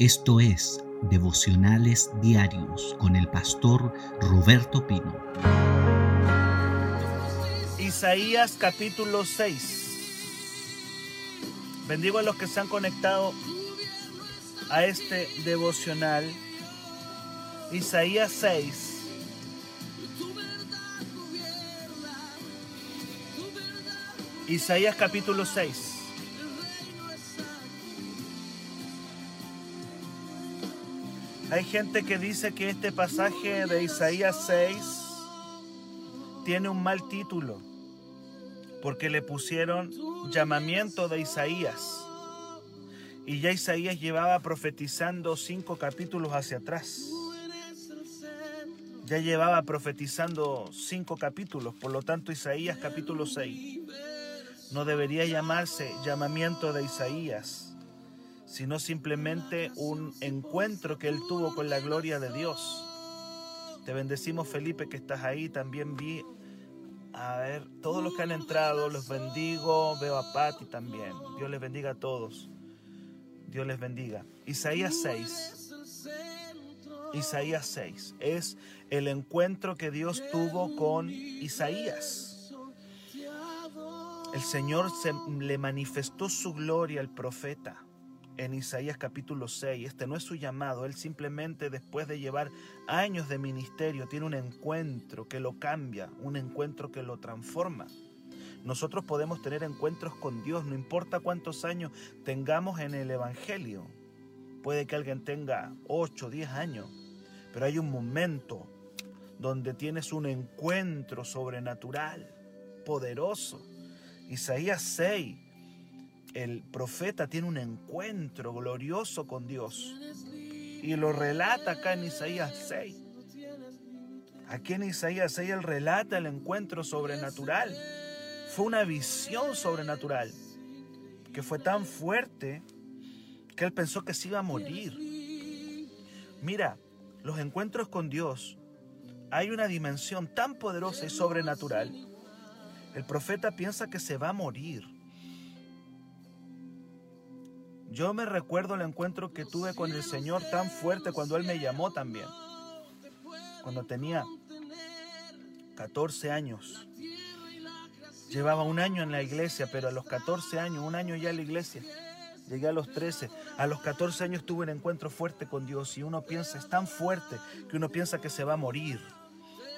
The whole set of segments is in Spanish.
Esto es Devocionales Diarios con el pastor Roberto Pino. Isaías capítulo 6. Bendigo a los que se han conectado a este devocional. Isaías 6. Isaías capítulo 6. Hay gente que dice que este pasaje de Isaías 6 tiene un mal título porque le pusieron llamamiento de Isaías. Y ya Isaías llevaba profetizando cinco capítulos hacia atrás. Ya llevaba profetizando cinco capítulos, por lo tanto Isaías capítulo 6 no debería llamarse llamamiento de Isaías, sino simplemente un encuentro que él tuvo con la gloria de Dios. Te bendecimos Felipe que estás ahí, también vi, a ver, todos los que han entrado, los bendigo, veo a Patti también, Dios les bendiga a todos, Dios les bendiga. Isaías 6, Isaías 6 es el encuentro que Dios tuvo con Isaías. El Señor se, le manifestó su gloria al profeta en Isaías capítulo 6. Este no es su llamado, él simplemente después de llevar años de ministerio tiene un encuentro que lo cambia, un encuentro que lo transforma. Nosotros podemos tener encuentros con Dios, no importa cuántos años tengamos en el Evangelio. Puede que alguien tenga 8, 10 años, pero hay un momento donde tienes un encuentro sobrenatural, poderoso. Isaías 6 el profeta tiene un encuentro glorioso con Dios. Y lo relata acá en Isaías 6. Aquí en Isaías 6 él relata el encuentro sobrenatural. Fue una visión sobrenatural que fue tan fuerte que él pensó que se iba a morir. Mira, los encuentros con Dios, hay una dimensión tan poderosa y sobrenatural. El profeta piensa que se va a morir. Yo me recuerdo el encuentro que tuve con el Señor tan fuerte cuando Él me llamó también. Cuando tenía 14 años. Llevaba un año en la iglesia, pero a los 14 años, un año ya en la iglesia. Llegué a los 13. A los 14 años tuve un encuentro fuerte con Dios y uno piensa, es tan fuerte que uno piensa que se va a morir,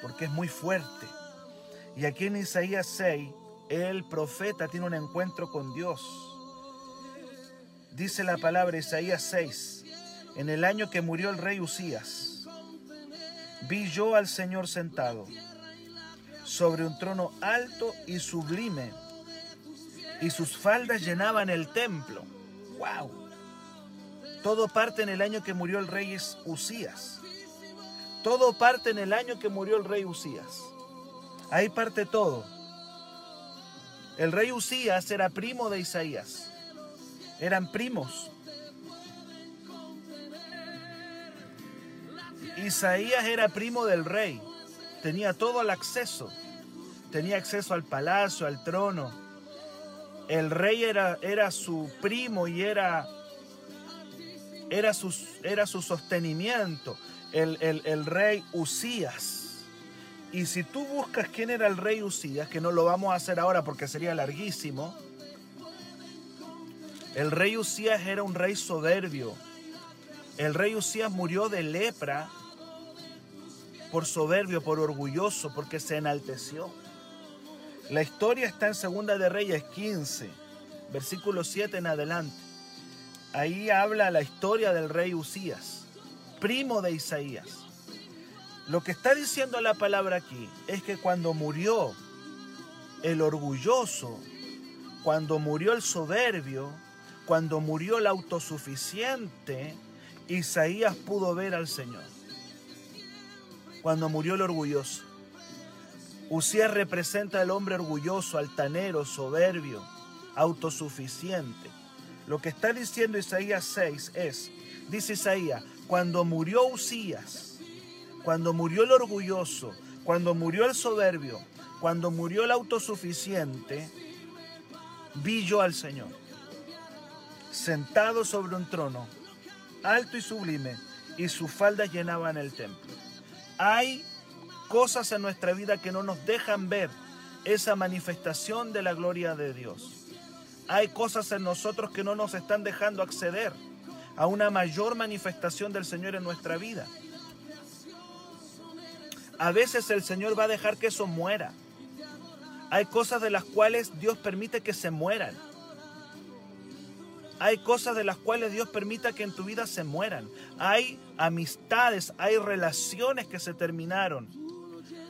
porque es muy fuerte. Y aquí en Isaías 6, el profeta tiene un encuentro con Dios Dice la palabra Isaías 6, en el año que murió el rey Usías, vi yo al Señor sentado sobre un trono alto y sublime, y sus faldas llenaban el templo. ¡Wow! Todo parte en el año que murió el rey Usías. Todo parte en el año que murió el rey Usías. Ahí parte todo. El rey Usías era primo de Isaías eran primos. Isaías era primo del rey, tenía todo el acceso, tenía acceso al palacio, al trono. El rey era, era su primo y era, era, su, era su sostenimiento, el, el rey Usías. Y si tú buscas quién era el rey Usías, que no lo vamos a hacer ahora porque sería larguísimo, el rey Usías era un rey soberbio. El rey Usías murió de lepra por soberbio, por orgulloso, porque se enalteció. La historia está en Segunda de Reyes 15, versículo 7 en adelante. Ahí habla la historia del rey Usías, primo de Isaías. Lo que está diciendo la palabra aquí es que cuando murió el orgulloso, cuando murió el soberbio, cuando murió el autosuficiente, Isaías pudo ver al Señor. Cuando murió el orgulloso. Usías representa al hombre orgulloso, altanero, soberbio, autosuficiente. Lo que está diciendo Isaías 6 es, dice Isaías, cuando murió Usías, cuando murió el orgulloso, cuando murió el soberbio, cuando murió el autosuficiente, vi yo al Señor sentado sobre un trono alto y sublime, y sus faldas llenaban el templo. Hay cosas en nuestra vida que no nos dejan ver esa manifestación de la gloria de Dios. Hay cosas en nosotros que no nos están dejando acceder a una mayor manifestación del Señor en nuestra vida. A veces el Señor va a dejar que eso muera. Hay cosas de las cuales Dios permite que se mueran. Hay cosas de las cuales Dios permita que en tu vida se mueran. Hay amistades, hay relaciones que se terminaron.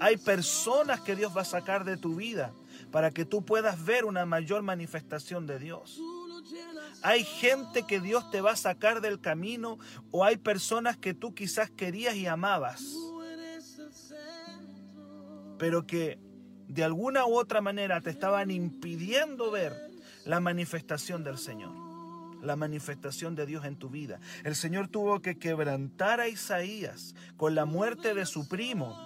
Hay personas que Dios va a sacar de tu vida para que tú puedas ver una mayor manifestación de Dios. Hay gente que Dios te va a sacar del camino o hay personas que tú quizás querías y amabas, pero que de alguna u otra manera te estaban impidiendo ver la manifestación del Señor, la manifestación de Dios en tu vida. El Señor tuvo que quebrantar a Isaías con la muerte de su primo.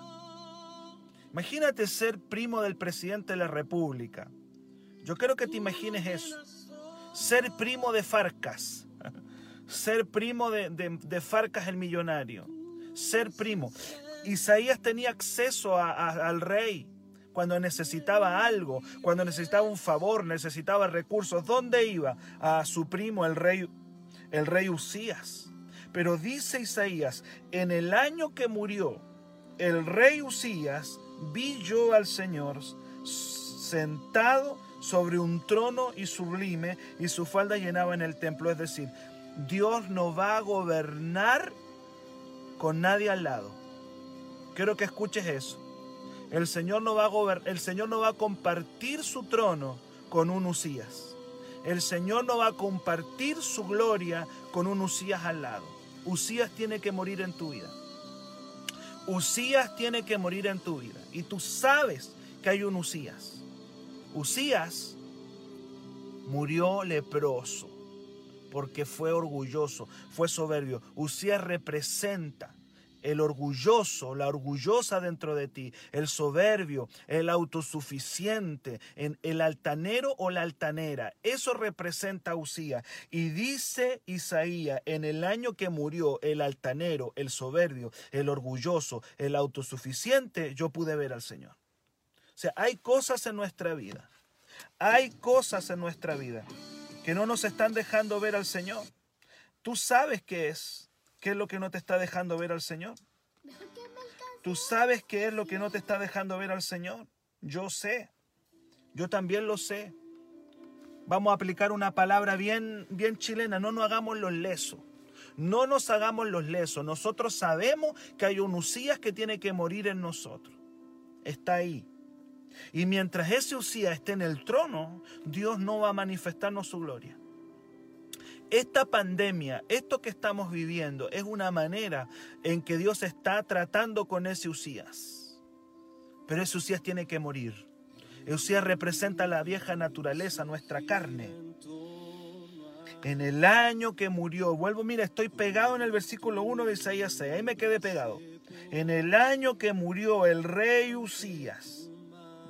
Imagínate ser primo del presidente de la República. Yo quiero que te imagines eso. Ser primo de Farcas. Ser primo de, Farcas el millonario. Ser primo. Isaías tenía acceso al rey cuando necesitaba algo, cuando necesitaba un favor, necesitaba recursos. ¿Dónde iba? A su primo, el rey, el rey Usías. Pero dice Isaías, en el año que murió el rey Usías, vi yo al Señor sentado sobre un trono y sublime y su falda llenaba en el templo. Es decir, Dios no va a gobernar con nadie al lado. Quiero que escuches eso. El Señor no va a el Señor no va a compartir su trono con un Usías. El Señor no va a compartir su gloria con un Usías al lado. Usías tiene que morir en tu vida. Usías tiene que morir en tu vida. Y tú sabes que hay un Usías. Usías murió leproso porque fue orgulloso, fue soberbio. Usías representa el orgulloso, la orgullosa dentro de ti, el soberbio, el autosuficiente, el altanero o la altanera. Eso representa a Usía. Y dice Isaías, en el año que murió el altanero, el soberbio, el orgulloso, el autosuficiente, yo pude ver al Señor. O sea, hay cosas en nuestra vida, hay cosas en nuestra vida que no nos están dejando ver al Señor. Tú sabes qué es ¿Qué es lo que no te está dejando ver al Señor? ¿Tú sabes qué es lo que no te está dejando ver al Señor? Yo sé. Yo también lo sé. Vamos a aplicar una palabra bien, bien chilena. No nos hagamos los lesos. No nos hagamos los lesos. Nosotros sabemos que hay un Usías que tiene que morir en nosotros. Está ahí. Y mientras ese Usías esté en el trono, Dios no va a manifestarnos su gloria. Esta pandemia, esto que estamos viviendo, es una manera en que Dios está tratando con ese Usías. Pero ese Usías tiene que morir. Usías representa la vieja naturaleza, nuestra carne. En el año que murió, vuelvo, mira, estoy pegado en el versículo 1 de Isaías 6, ahí me quedé pegado. En el año que murió el rey Usías,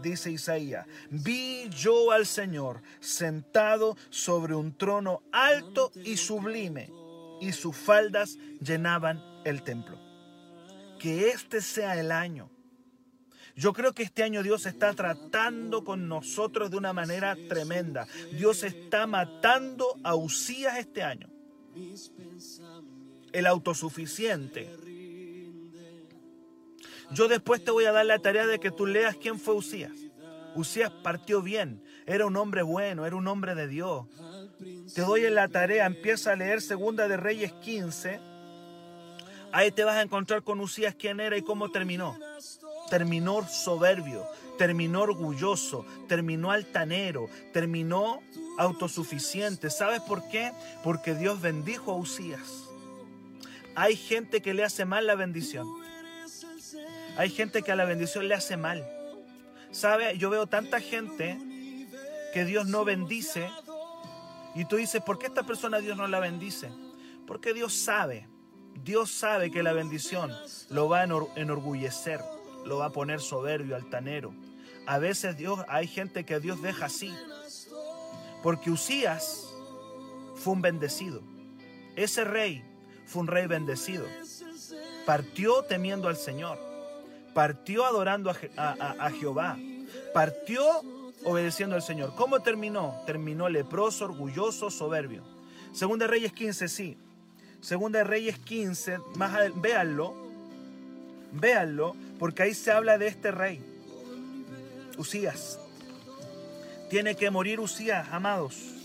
dice Isaías, vi yo al Señor sentado sobre un trono alto y sublime, y sus faldas llenaban el templo. Que este sea el año. Yo creo que este año Dios está tratando con nosotros de una manera tremenda. Dios está matando a Usías este año. El autosuficiente, yo después te voy a dar la tarea de que tú leas quién fue Usías. Usías partió bien, era un hombre bueno, era un hombre de Dios. Te doy en la tarea, empieza a leer Segunda de Reyes 15. Ahí te vas a encontrar con Usías quién era y cómo terminó. Terminó soberbio, terminó orgulloso, terminó altanero, terminó autosuficiente. ¿Sabes por qué? Porque Dios bendijo a Usías. Hay gente que le hace mal la bendición. Hay gente que a la bendición le hace mal. ¿Sabe? Yo veo tanta gente que Dios no bendice. Y tú dices, ¿por qué esta persona Dios no la bendice? Porque Dios sabe, Dios sabe que la bendición lo va a enorgullecer, lo va a poner soberbio, altanero. A veces Dios, hay gente que Dios deja así. Porque Usías fue un bendecido. Ese rey fue un rey bendecido. Partió temiendo al Señor. Partió adorando a, a, a Jehová. Partió obedeciendo al Señor. ¿Cómo terminó? Terminó leproso, orgulloso, soberbio. Segunda Reyes 15, sí. Segunda de Reyes 15, más véanlo, véanlo, porque ahí se habla de este rey, Usías. Tiene que morir Usías, amados.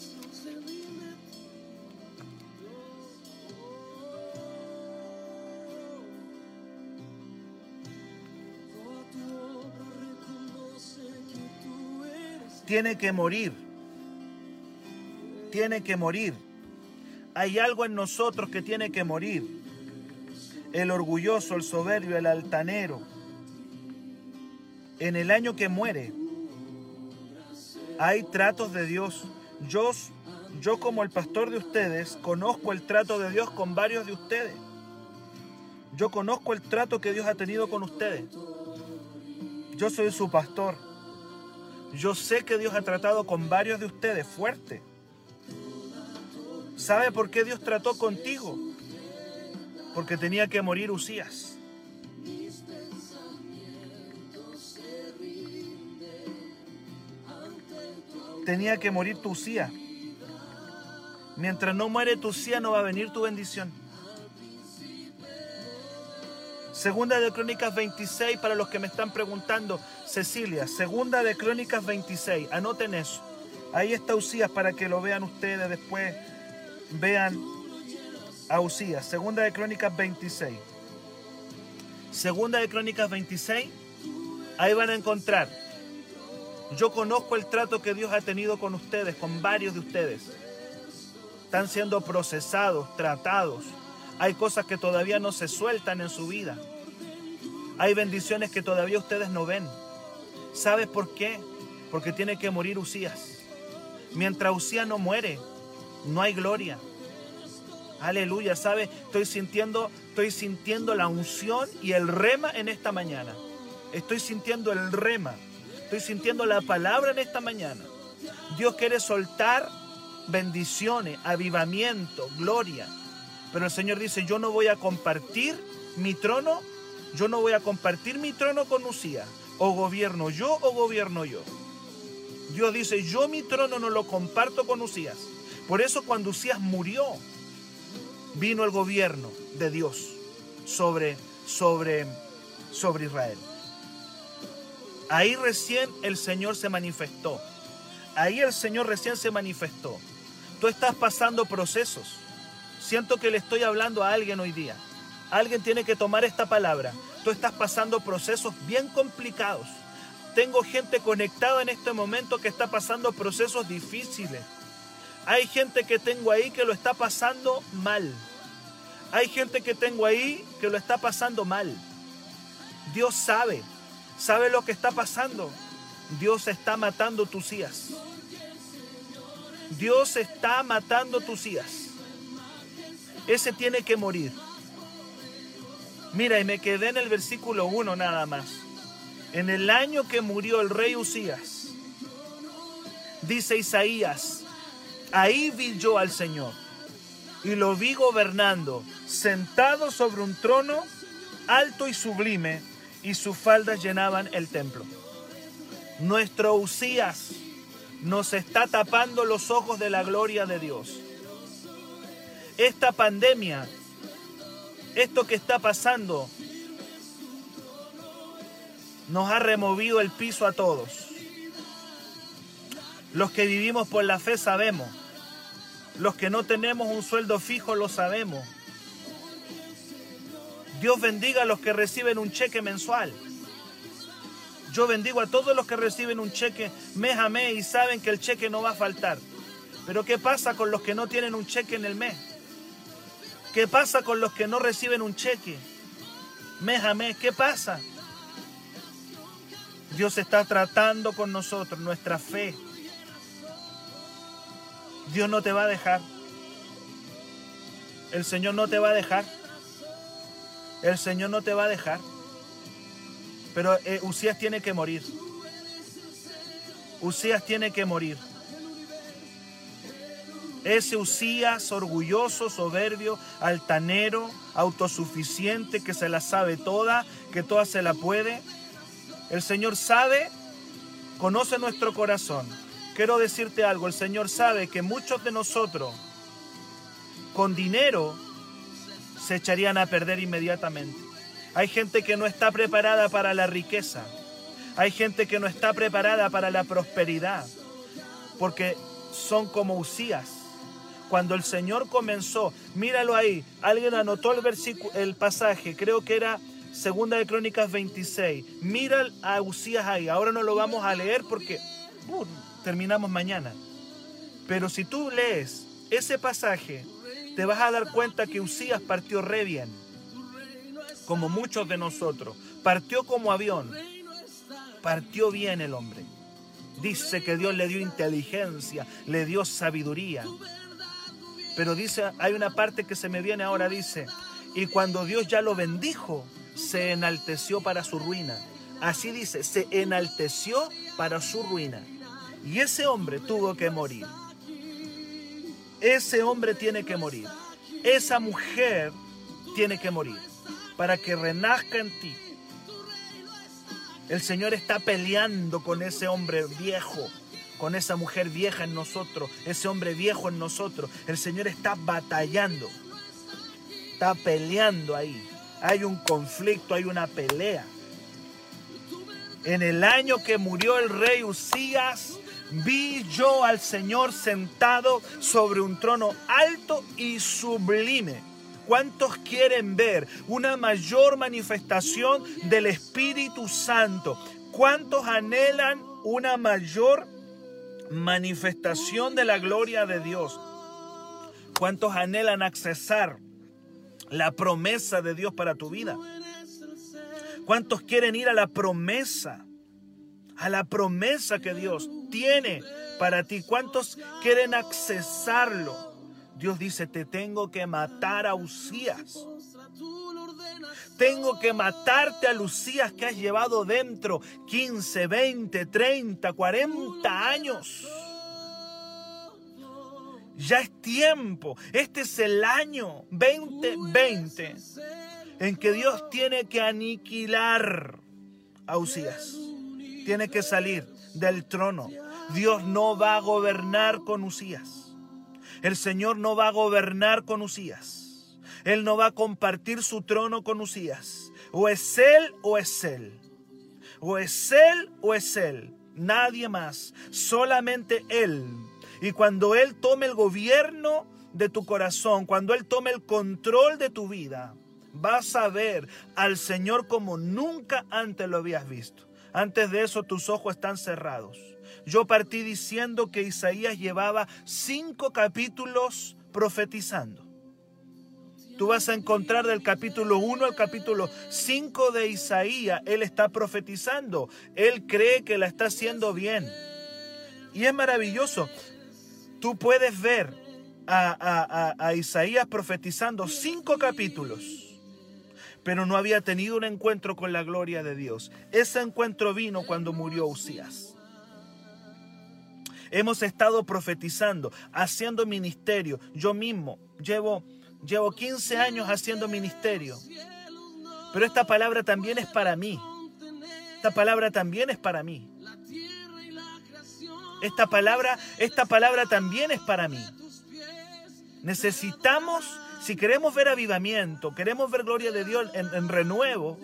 Tiene que morir. Tiene que morir. Hay algo en nosotros que tiene que morir. El orgulloso, el soberbio, el altanero. En el año que muere, hay tratos de Dios. Yo, yo como el pastor de ustedes, conozco el trato de Dios con varios de ustedes. Yo conozco el trato que Dios ha tenido con ustedes. Yo soy su pastor. Yo sé que Dios ha tratado con varios de ustedes fuerte. ¿Sabe por qué Dios trató contigo? Porque tenía que morir Usías. Tenía que morir tu Usías. Mientras no muere tu Usías no va a venir tu bendición. Segunda de Crónicas 26, para los que me están preguntando, Cecilia, Segunda de Crónicas 26, anoten eso. Ahí está Usías para que lo vean ustedes después vean a Usías, segunda de Crónicas 26. Segunda de Crónicas 26, ahí van a encontrar. Yo conozco el trato que Dios ha tenido con ustedes, con varios de ustedes. Están siendo procesados, tratados. Hay cosas que todavía no se sueltan en su vida. Hay bendiciones que todavía ustedes no ven. ¿Sabes por qué? Porque tiene que morir Usías. Mientras Usías no muere, no hay gloria. Aleluya, ¿sabe? Estoy sintiendo, estoy sintiendo la unción y el rema en esta mañana. Estoy sintiendo el rema. Estoy sintiendo la palabra en esta mañana. Dios quiere soltar bendiciones, avivamiento, gloria. Pero el Señor dice, yo no voy a compartir mi trono, yo no voy a compartir mi trono con Usía. O gobierno yo o gobierno yo. Dios dice, yo mi trono no lo comparto con Usías. Por eso cuando Usías murió, vino el gobierno de Dios sobre, sobre, sobre Israel. Ahí recién el Señor se manifestó. Ahí el Señor recién se manifestó. Tú estás pasando procesos. Siento que le estoy hablando a alguien hoy día. Alguien tiene que tomar esta palabra. Tú estás pasando procesos bien complicados. Tengo gente conectada en este momento que está pasando procesos difíciles. Hay gente que tengo ahí que lo está pasando mal. Hay gente que tengo ahí que lo está pasando mal. Dios sabe, sabe lo que está pasando. Dios está matando tus hijas. Dios está matando tus hijas. Ese tiene que morir. Mira, y me quedé en el versículo 1 nada más. En el año que murió el rey Usías, dice Isaías, Ahí vi yo al Señor y lo vi gobernando, sentado sobre un trono alto y sublime, y sus faldas llenaban el templo. Nuestro Usías nos está tapando los ojos de la gloria de Dios. Esta pandemia, esto que está pasando, nos ha removido el piso a todos. Los que vivimos por la fe sabemos los que no tenemos un sueldo fijo lo sabemos. Dios bendiga a los que reciben un cheque mensual. Yo bendigo a todos los que reciben un cheque mes a mes y saben que el cheque no va a faltar. Pero ¿qué pasa con los que no tienen un cheque en el mes? ¿Qué pasa con los que no reciben un cheque mes? ¿Qué pasa? Dios está tratando con nosotros, nuestra fe, Dios no te va a dejar. El Señor no te va a dejar. El Señor no te va a dejar. Pero eh, Usías tiene que morir. Usías tiene que morir. Ese Usías orgulloso, soberbio, altanero, autosuficiente, que se la sabe toda, que toda se la puede. El Señor sabe, conoce nuestro corazón. Quiero decirte algo, el Señor sabe que muchos de nosotros con dinero se echarían a perder inmediatamente. Hay gente que no está preparada para la riqueza. Hay gente que no está preparada para la prosperidad. Porque son como Usías. Cuando el Señor comenzó, míralo ahí, alguien anotó el versículo, el pasaje, creo que era Segunda de Crónicas 26. Mira a Usías ahí. Ahora no lo vamos a leer porque uh, terminamos mañana. Pero si tú lees ese pasaje, te vas a dar cuenta que Usías partió re bien, como muchos de nosotros. Partió como avión, partió bien el hombre. Dice que Dios le dio inteligencia, le dio sabiduría. Pero dice, hay una parte que se me viene ahora, dice, y cuando Dios ya lo bendijo, se enalteció para su ruina. Así dice, se enalteció para su ruina. Y ese hombre tuvo que morir. Ese hombre tiene que morir. Esa mujer tiene que morir para que renazca en ti. El Señor está peleando con ese hombre viejo, con esa mujer vieja en nosotros, ese hombre viejo en nosotros. El Señor está batallando, está peleando ahí. Hay un conflicto, hay una pelea. En el año que murió el rey Usías, vi yo al Señor sentado sobre un trono alto y sublime. ¿Cuántos quieren ver una mayor manifestación del Espíritu Santo? ¿Cuántos anhelan una mayor manifestación de la gloria de Dios? ¿Cuántos anhelan accesar la promesa de Dios para tu vida? ¿Cuántos quieren ir a la promesa? A la promesa que Dios tiene para ti. ¿Cuántos quieren accesarlo? Dios dice, te tengo que matar a Usías. Tengo que matarte a Lucías que has llevado dentro 15, 20, 30, 40 años. Ya es tiempo. Este es el año 2020 en que Dios tiene que aniquilar a Usías. Tiene que salir del trono. Dios no va a gobernar con Usías. El Señor no va a gobernar con Usías. Él no va a compartir su trono con Usías. O es Él o es Él. O es Él o es Él. Nadie más. Solamente Él. Y cuando Él tome el gobierno de tu corazón, cuando Él tome el control de tu vida, vas a ver al Señor como nunca antes lo habías visto. Antes de eso tus ojos están cerrados. Yo partí diciendo que Isaías llevaba cinco capítulos profetizando. Tú vas a encontrar del capítulo 1 al capítulo 5 de Isaías, Él está profetizando. Él cree que la está haciendo bien. Y es maravilloso. Tú puedes ver a, a, a Isaías profetizando cinco capítulos pero no había tenido un encuentro con la gloria de Dios. Ese encuentro vino cuando murió Usías. Hemos estado profetizando, haciendo ministerio. Yo mismo llevo, llevo 15 años haciendo ministerio. Pero esta palabra también es para mí. Esta palabra también es para mí. Esta palabra, esta palabra también es para mí. Necesitamos si queremos ver avivamiento, queremos ver gloria de Dios en, renuevo,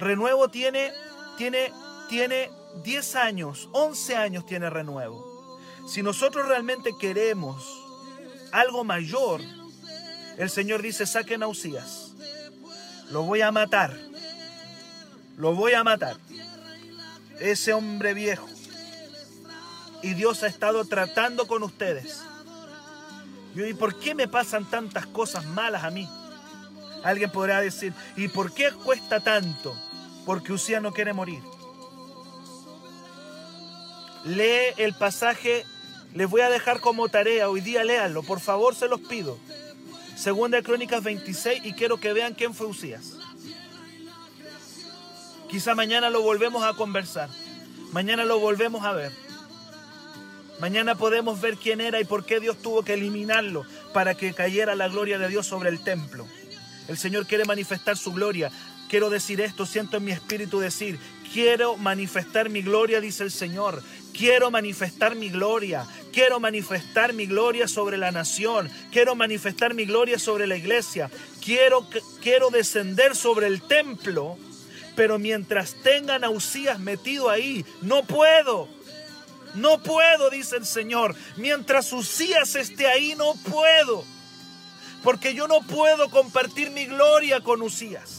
renuevo tiene, tiene, tiene 10 años, 11 años tiene renuevo. Si nosotros realmente queremos algo mayor, el Señor dice, saquen a Usías. Lo voy a matar. Lo voy a matar. Ese hombre viejo. Y Dios ha estado tratando con ustedes. ¿y por qué me pasan tantas cosas malas a mí? Alguien podrá decir, ¿y por qué cuesta tanto? Porque Usía no quiere morir. Lee el pasaje, les voy a dejar como tarea, hoy día léanlo, por favor se los pido. Segunda de Crónicas 26 y quiero que vean quién fue Usías. Quizá mañana lo volvemos a conversar, mañana lo volvemos a ver. Mañana podemos ver quién era y por qué Dios tuvo que eliminarlo para que cayera la gloria de Dios sobre el templo. El Señor quiere manifestar su gloria. Quiero decir esto, siento en mi espíritu decir, quiero manifestar mi gloria, dice el Señor. Quiero manifestar mi gloria. Quiero manifestar mi gloria sobre la nación. Quiero manifestar mi gloria sobre la iglesia. Quiero, quiero descender sobre el templo. Pero mientras tengan a Usías metido ahí, no puedo. No puedo, dice el Señor. Mientras Usías esté ahí, no puedo. Porque yo no puedo compartir mi gloria con Usías.